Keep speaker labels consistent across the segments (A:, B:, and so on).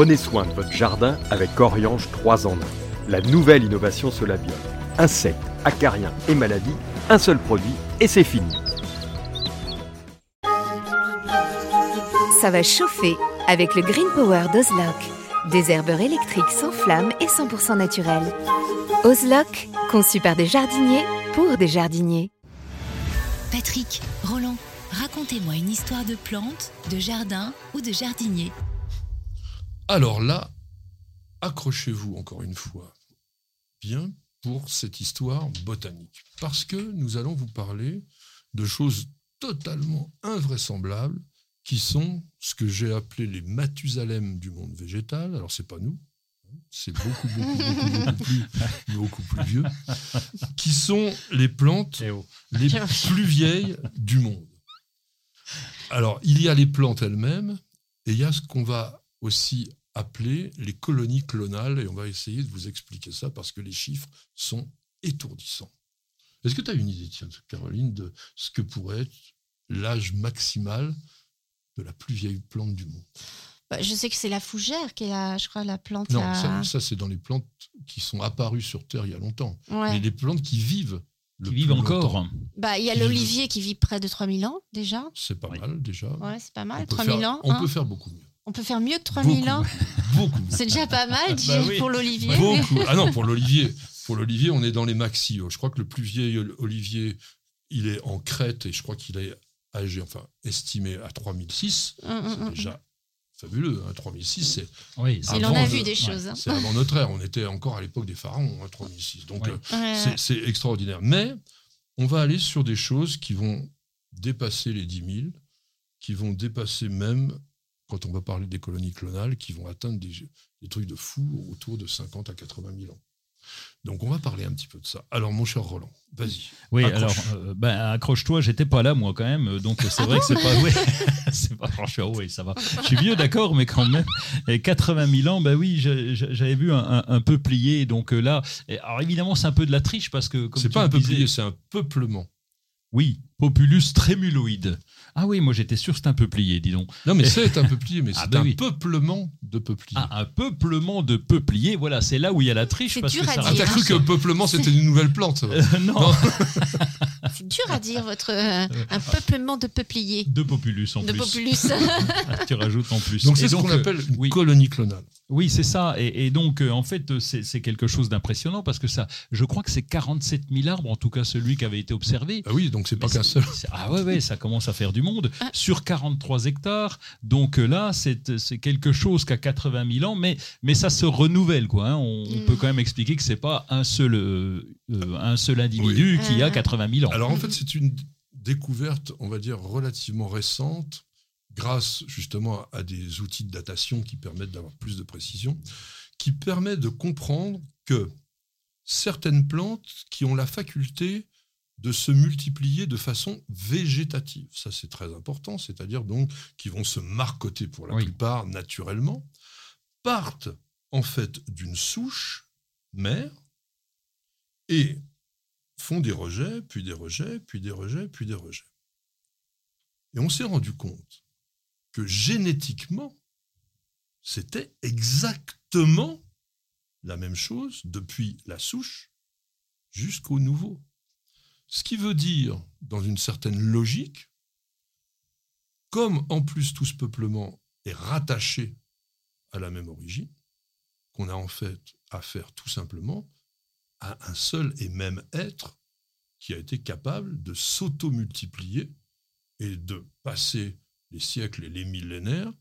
A: Prenez soin de votre jardin avec Oriange 3 en 1. La nouvelle innovation Solabiol. Insectes, acariens et maladies, un seul produit et c'est fini.
B: Ça va chauffer avec le Green Power d'Ozlock. Des herbeurs électriques sans flamme et 100% naturels. Ozlock, conçu par des jardiniers pour des jardiniers.
C: Patrick, Roland, racontez-moi une histoire de plante, de jardin ou de jardinier.
D: Alors là, accrochez-vous encore une fois bien pour cette histoire botanique. Parce que nous allons vous parler de choses totalement invraisemblables qui sont ce que j'ai appelé les Mathusalem du monde végétal. Alors, c'est pas nous, c'est beaucoup, beaucoup, beaucoup, beaucoup plus, beaucoup plus vieux, qui sont les plantes
E: Eh oh.
D: les plus vieilles du monde. Alors, il y a les plantes elles-mêmes, et il y a ce qu'on va aussi appeler les colonies clonales, et on va essayer de vous expliquer ça parce que les chiffres sont étourdissants. Est-ce que tu as une idée, tiens, Caroline, de ce que pourrait être l'âge maximal de la plus vieille plante du monde?
F: Bah, je sais que c'est la fougère qui est la, je crois, la plante.
D: Non,
F: à-
D: ça, ça, c'est dans les plantes qui sont apparues sur Terre il y a longtemps.
F: Ouais.
D: Mais les plantes qui vivent. le
E: Qui vivent encore.
F: Bah, il y a l'olivier qui vit près de 3000 ans déjà.
D: C'est pas
E: Oui.
D: mal déjà.
F: Ouais, c'est pas
D: On
F: mal.
D: peut
F: 3000
D: faire-
F: ans.
D: On
F: hein.
D: peut faire beaucoup mieux.
F: On peut faire mieux que 3000 ans.
D: Beaucoup.
F: C'est déjà pas mal
E: Bah oui.
F: pour l'olivier.
D: Beaucoup. Ah non, pour l'olivier. Pour l'olivier, on est dans les maxi. Je crois que le plus vieil ol- olivier, il est en Crète et je crois qu'il est âgé, enfin, estimé à 3006.
F: Hum, hum,
D: C'est
F: hum.
D: déjà fabuleux. Hein. 3006, c'est
E: Oui,
F: Il en
D: avant
F: a
D: de-
F: vu des
E: ouais,
F: choses. hein.
D: c'est avant notre ère. On était encore à l'époque des pharaons, hein, 3006. Donc,
E: Ouais.
D: euh, c'est- c'est extraordinaire. Mais on va aller sur des choses qui vont dépasser les 10 000, qui vont dépasser même, quand on va parler des colonies clonales, qui vont atteindre des, des trucs de fou autour de 50 à 80 000 ans. Donc on va parler un petit peu de ça. Alors mon cher Roland, vas-y.
E: Oui,
D: Accroche.
E: alors, euh, ben, accroche-toi, j'étais pas là, moi, quand même. euh, Donc, c'est vrai que c'est pas. Oui, c'est pas franchement, oui, ça va. Je suis vieux, d'accord, mais quand même. Et 80 000 ans, ben oui, j'avais vu un, un, un peuplier. Donc euh, là, alors évidemment, c'est un peu de la triche parce que.
D: C'est pas un
E: disais-
D: peuplier, c'est un peuplement.
E: Oui, Populus trémuloïde. Ah oui, moi j'étais sûr que c'était un peuplier, dis donc.
D: Non mais c'est un peuplier, mais
E: Ah,
D: c'est
E: bah
D: un
E: oui.
D: peuplement de peupliers.
E: Ah, un peuplement de peupliers, voilà, c'est là où il y a la triche.
F: C'est dur
E: que
F: à
E: ça
D: Ah, t'as
F: dire.
D: cru que peuplement c'était une nouvelle plante.
E: Euh, non,
D: Non.
F: C'est dur à dire, votre euh, un peuplement de peupliers.
E: de Populus en
F: De
E: plus.
F: populus.
E: tu rajoutes en plus.
D: Donc c'est ce qu'on
E: euh,
D: appelle une
E: oui.
D: colonie clonale.
E: Oui, c'est ça. Et, et donc, euh, en fait, euh, c'est c'est quelque chose d'impressionnant parce que ça, je crois que c'est 47 000 arbres, en tout cas celui qui avait été observé.
D: Ah oui, donc c'est pas qu'un
E: Ah ouais, ouais, ça commence à faire du monde.
F: Ah.
E: Sur 43 hectares. Donc euh, là, c'est c'est quelque chose qui a 80 000 ans, mais, mais ça se renouvelle. Quoi, hein. On, on
F: Mm.
E: peut quand même expliquer que c'est pas un seul, euh, euh, un seul individu
F: Oui.
E: qui a
F: Ah.
E: 80 000 ans.
D: Alors en fait, c'est une découverte, on va dire, relativement récente, grâce justement à des outils de datation qui permettent d'avoir plus de précision, qui permet de comprendre que certaines plantes qui ont la faculté de se multiplier de façon végétative, ça c'est très important, c'est-à-dire donc qui vont se marcoter pour la
E: Oui.
D: plupart naturellement, partent en fait d'une souche mère et font des rejets, puis des rejets, puis des rejets, puis des rejets. Et on s'est rendu compte que génétiquement, c'était exactement la même chose depuis la souche jusqu'au nouveau. Ce qui veut dire, dans une certaine logique, comme en plus tout ce peuplement est rattaché à la même origine, qu'on a en fait affaire tout simplement à un seul et même être qui a été capable de s'auto-multiplier et de passer les siècles et les millénaires,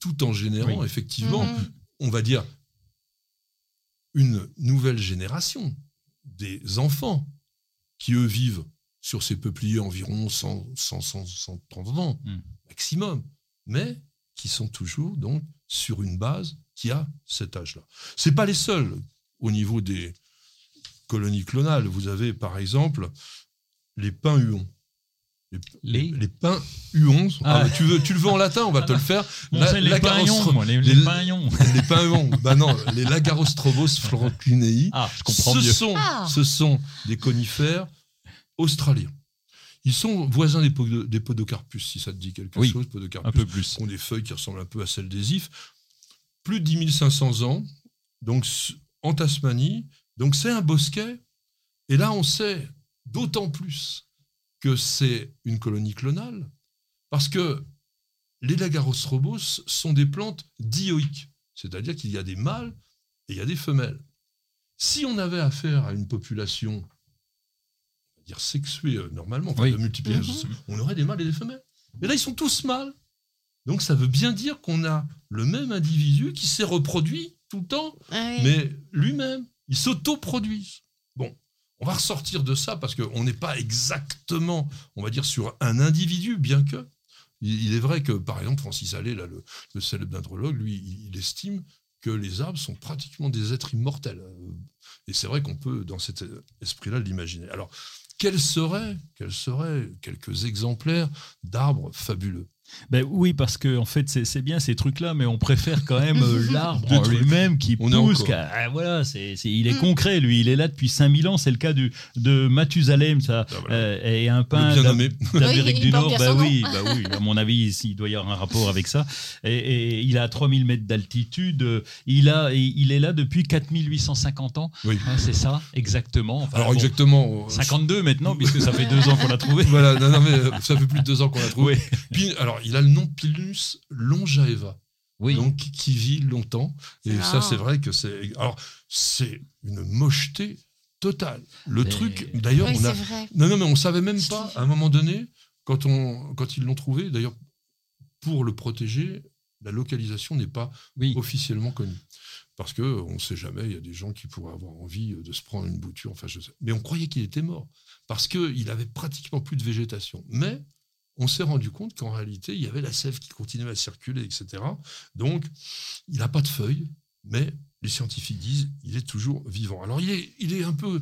D: tout en générant
E: Oui.
D: effectivement,
F: Mhm.
D: on va dire, une nouvelle génération des enfants qui, eux, vivent sur ces peupliers environ 100, 100, 100, 130 ans
E: Mm.
D: maximum, mais qui sont toujours donc sur une base qui a cet âge-là. C'est pas les seuls au niveau des colonies clonales. Vous avez par exemple les pins huons. Les,
E: Les
D: pins huons.
E: Ah.
D: Ah, tu, veux, tu le veux en latin, on va te le faire.
E: Bon,
D: La-
E: les moi, les, les
D: les-
E: paillons.
D: les pins huons. Bah non, les Lagarostrobos florentinei.
E: Ah, je comprends
D: ce
E: mieux.
D: Sont,
F: Ah.
D: Ce sont des conifères australiens. Ils sont voisins des, podo- des podocarpus, si ça te dit quelque
E: Oui,
D: chose, podocarpus,
E: Un peu plus.
D: ont des feuilles qui ressemblent un peu à celles des ifs. plus de 10 500 ans, donc en Tasmanie. Donc c'est un bosquet. Et là, on sait d'autant plus que c'est une colonie clonale, parce que les Lagarosrobos sont des plantes dioïques, c'est-à-dire qu'il y a des mâles et il y a des femelles. Si on avait affaire à une population, dire sexuée euh, normalement, enfin,
E: Oui.
D: de multiplication, on aurait des mâles et des femelles. Mais là, ils sont tous mâles. Donc ça veut bien dire qu'on a le même individu qui s'est reproduit tout le temps,
F: Ah oui.
D: mais lui-même, il s'autoproduise. On va ressortir de ça parce qu'on n'est pas exactement, on va dire, sur un individu, bien que. Il est vrai que, par exemple, Francis Allais, là, le, célèbre dendrologue, lui, il, il estime que les arbres sont pratiquement des êtres immortels. Euh, Et c'est vrai qu'on peut, dans cet esprit-là, l'imaginer. Alors, quels seraient, quels seraient quelques exemplaires d'arbres fabuleux?
E: Ben oui, parce que en fait, c'est bien ces trucs-là, mais on préfère quand même euh, l'arbre
D: trucs.
E: lui-même qui
D: On
E: pousse. ah, voilà, c'est il est
F: Mm.
E: concret, lui. Il est là depuis 5000 ans. C'est le cas du, de Mathusalem, ça.
D: Ah, voilà.
E: euh, et un
D: nommé.
E: d'Amérique
F: Oui,
E: du Nord. Bah oui, bah oui, à mon avis, il- doit y avoir un rapport avec ça. Et, et il a 3000 mètres d'altitude. euh, Il, a, il est là depuis 4850 ans.
D: Oui.
E: Ouais, c'est ça, exactement. Enfin,
D: Alors,
E: bon,
D: exactement. euh,
E: 52 maintenant, puisque ça fait deux ans qu'on l'a trouvé.
D: Voilà, non, non, mais euh, ça fait plus de deux ans qu'on l'a trouvé.
E: Oui.
D: Puis, alors, il a le nom Pilus longaeva,
E: Oui.
D: donc qui- vit longtemps. Et ça, c'est vrai que c'est. Alors, c'est une mocheté totale. Le
E: Mais-
D: truc, d'ailleurs,
F: Oui,
D: on a.
F: vrai.
D: Non, non, mais on savait même pas, à un moment donné, quand, on, quand ils l'ont trouvé, d'ailleurs, pour le protéger, la localisation n'est pas
E: Oui.
D: officiellement connue. Parce qu'on ne sait jamais, il y a des gens qui pourraient avoir envie de se prendre une bouture. Enfin, je sais. Mais on croyait qu'il était mort. Parce qu'il avait pratiquement plus de végétation. Mais on s'est rendu compte qu'en réalité, il y avait la sève qui continuait à circuler, etc. Donc, il n'a pas de feuilles, mais les scientifiques disent il est toujours vivant. Alors, il est, il est un peu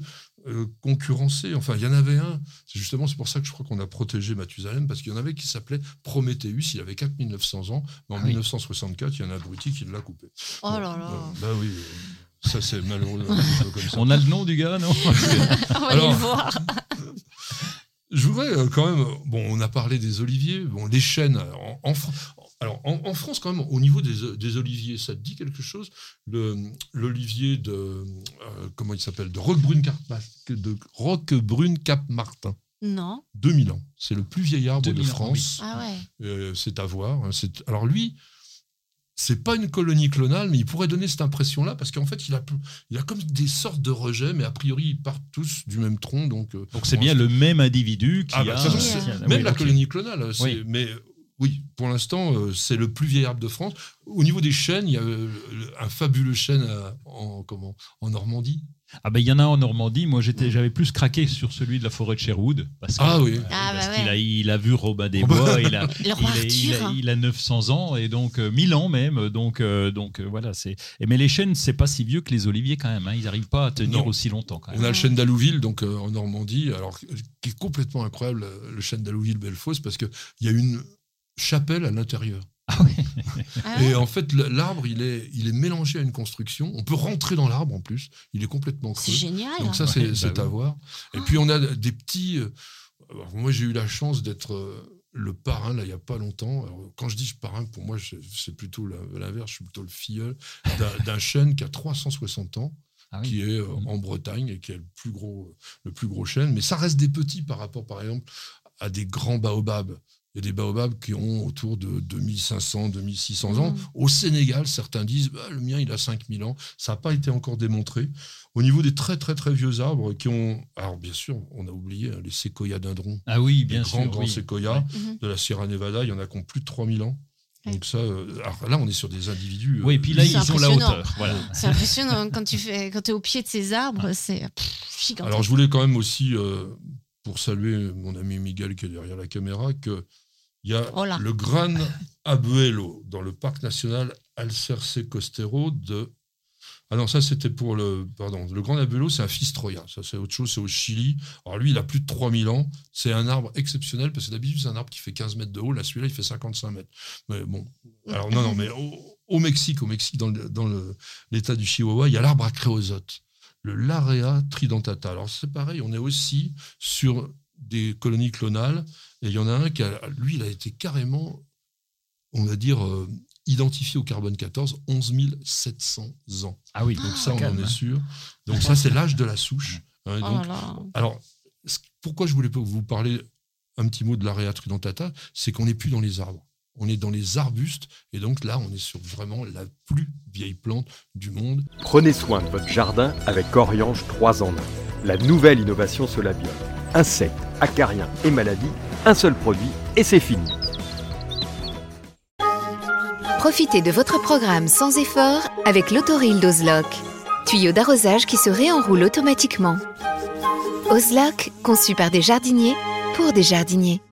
D: euh, concurrencé. Enfin, il y en avait un. C'est justement c'est pour ça que je crois qu'on a protégé Mathusalem, parce qu'il y en avait qui s'appelait Prométhéeus. Il avait 4900 ans. Mais en
E: Ah oui.
D: 1964, il y en a un abruti qui l'a coupé.
F: Oh
D: Bon,
F: là là.
D: euh, bah oui, euh, ça c'est malheureux. comme ça.
E: On a le nom du gars, non?
F: On va aller le voir.
D: Je voudrais euh, quand même. euh, Bon, on a parlé des oliviers. Bon, les chênes. En, en alors, en, en France, quand même, au niveau des, des oliviers, ça te dit quelque chose? Le- L'olivier de. euh, comment il s'appelle? De Roquebrune Cap, de Roquebrune Cap Martin.
F: Non.
D: 2000 ans. C'est le plus vieil arbre de
E: 2000 ans,
D: France.
F: Ah ouais.
D: Euh, c'est à voir. hein, c'est- Alors lui, c'est pas une colonie clonale, mais il pourrait donner cette impression-là parce qu'en fait, il a, il a comme des sortes de rejets, mais a priori, ils partent tous du même tronc. Donc, euh,
E: Donc c'est bien le même individu qui
D: Ah, bah,
E: a.
F: façon,
E: a-
D: même
E: oui,
D: la colonie clonale,
E: Oui.
D: mais oui, pour l'instant, euh, c'est le plus vieil arbre de France. Au niveau des chênes, il y a euh, un fabuleux chêne à- en, comment, en Normandie.
E: Ah ben il y en a en Normandie. Moi j'étais, j'avais plus craqué sur celui de la forêt de Sherwood. Parce que-
D: Ah oui.
F: Ah,
E: parce
F: bah
E: qu'il
F: ouais.
E: a, il a vu Robin des Bois, il a, il, a, il, a,
F: Arthur.
E: il a 900 ans et donc euh, 1000 ans même. Donc, euh, donc euh, voilà. C'est. et Mais les chênes, c'est pas si vieux que les oliviers quand même. hein. Ils n'arrivent pas à tenir
D: Non.
E: aussi longtemps quand
D: On
E: même.
D: a le chêne d'Alouville, donc euh, en Normandie, alors qui est complètement incroyable, euh, le chêne d'Alouville-Bellefosse, parce qu'il y a une chapelle à l'intérieur.
E: Ah ouais.
F: Ah.
D: Et en fait, l'arbre, il est, il est mélangé à une construction. On peut rentrer dans l'arbre en plus. Il est complètement creux.
F: C'est génial.
D: Donc ça,
E: Ouais,
D: c'est
E: bah
D: à
E: oui.
D: voir. Et puis, on a des petits... euh, alors, moi, j'ai eu la chance d'être euh, le parrain, là, il n'y a pas longtemps. Alors, quand je dis parrain, pour moi, c'est plutôt l'inverse. Je suis plutôt le filleul d'un- chêne qui a 360 ans
E: Ah oui.
D: qui est euh,
E: Mhm.
D: en Bretagne et qui est le plus gros, le plus gros chêne. Mais ça reste des petits par rapport, par exemple, à des grands baobabs. Il y a des baobabs qui ont autour de 2500, 2600 ans.
F: Mhm.
D: Au Sénégal, certains disent bah, le mien, il a 5000 ans. Ça n'a pas été encore démontré. Au niveau des très, très, très vieux arbres qui ont. Alors, bien sûr, on a oublié hein, les séquoias dindrons.
E: Ah oui,
D: Les
E: bien
D: grands,
E: sûr.
D: grands
E: oui.
D: séquoias
F: Mhm.
D: de la Sierra Nevada. Il y en a qui ont plus de 3000 ans. Donc, ça. euh, alors là, on est sur des individus. euh,
E: Oui, et puis là, ils ont la hauteur. Voilà.
F: C'est impressionnant quand tu fais, quand es au pied de ces arbres, c'est gigantesque.
D: Alors, je voulais quand même aussi, euh, pour saluer mon ami Miguel qui est derrière la caméra, que il y a
F: Oh
D: le Gran Abuelo dans le parc national Alcerce Costero de. Ah non, ça c'était pour le. Pardon, le Gran Abuelo, c'est un Fistroya. Ça, c'est autre chose, c'est au Chili. Alors lui, il a plus de 3000 ans. C'est un arbre exceptionnel parce que d'habitude, c'est un arbre qui fait 15 mètres de haut. Là, celui-là, il fait 55 mètres. Mais bon. Alors, non, non, mais au, au Mexique, au Mexique, dans le- dans le- l'État du Chihuahua, il y a l'arbre à créosote le Larea tridentata. Alors c'est pareil, on est aussi sur des colonies clonales, et il y en a un qui, a, lui, il a été carrément, on va dire, euh, identifié au carbone 14 11 700 ans.
E: Ah oui,
D: Donc ça, on
E: calme,
D: en est sûr. Donc ça, c'est l'âge de la souche. hein,
F: Oh
D: donc,
F: là
D: alors, pourquoi je voulais vous parler un petit mot de l'Area tridentata, c'est qu'on n'est plus dans les arbres. On est dans les arbustes, et donc là, on est sur vraiment la plus vieille plante du monde.
A: Prenez soin de votre jardin avec Oriange 3 en 1. La nouvelle innovation Solabiol. Insectes, acariens et maladies, un seul produit et c'est fini.
B: Profitez de votre programme sans effort avec l'autoril d'Ozlock. Tuyau d'arrosage qui se réenroule automatiquement. Ozlock, conçu par des jardiniers pour des jardiniers.